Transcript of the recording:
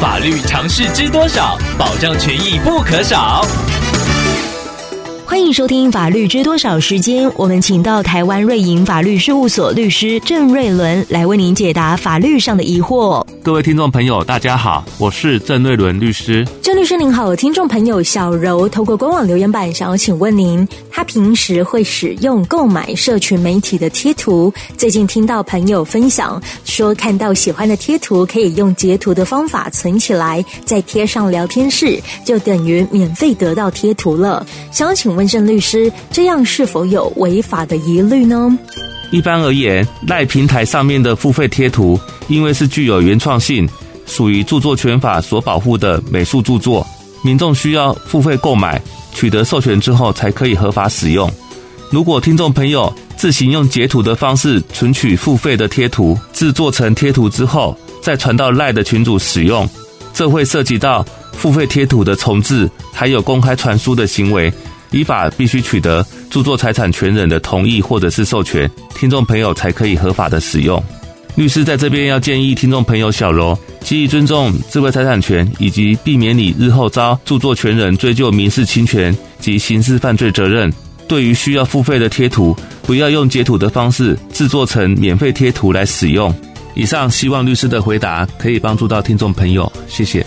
法律常识知多少？保障权益不可少。欢迎收听《法律知多少》时间，我们请到台湾瑞银法律事务所律师郑瑞伦来为您解答法律上的疑惑。各位听众朋友，大家好，我是郑瑞伦律师。郑律师您好，听众朋友小柔透过官网留言板想要请问您，他平时会使用购买社群媒体的贴图，最近听到朋友分享说，看到喜欢的贴图可以用截图的方法存起来，再贴上聊天室，就等于免费得到贴图了。想要请问郑律师，这样是否有违法的疑虑呢？一般而言，赖平台上面的付费贴图，因为是具有原创性，属于著作权法所保护的美术著作，民众需要付费购买，取得授权之后才可以合法使用。如果听众朋友自行用截图的方式存取付费的贴图，制作成贴图之后，再传到赖的群组使用，这会涉及到付费贴图的重制，还有公开传输的行为。依法必须取得著作财产权人的同意或者是授权，听众朋友才可以合法的使用。律师在这边要建议听众朋友小柔，基于尊重智慧财产权以及避免你日后遭著作权人追究民事侵权及刑事犯罪责任，对于需要付费的贴图，不要用截图的方式制作成免费贴图来使用。以上希望律师的回答可以帮助到听众朋友，谢谢。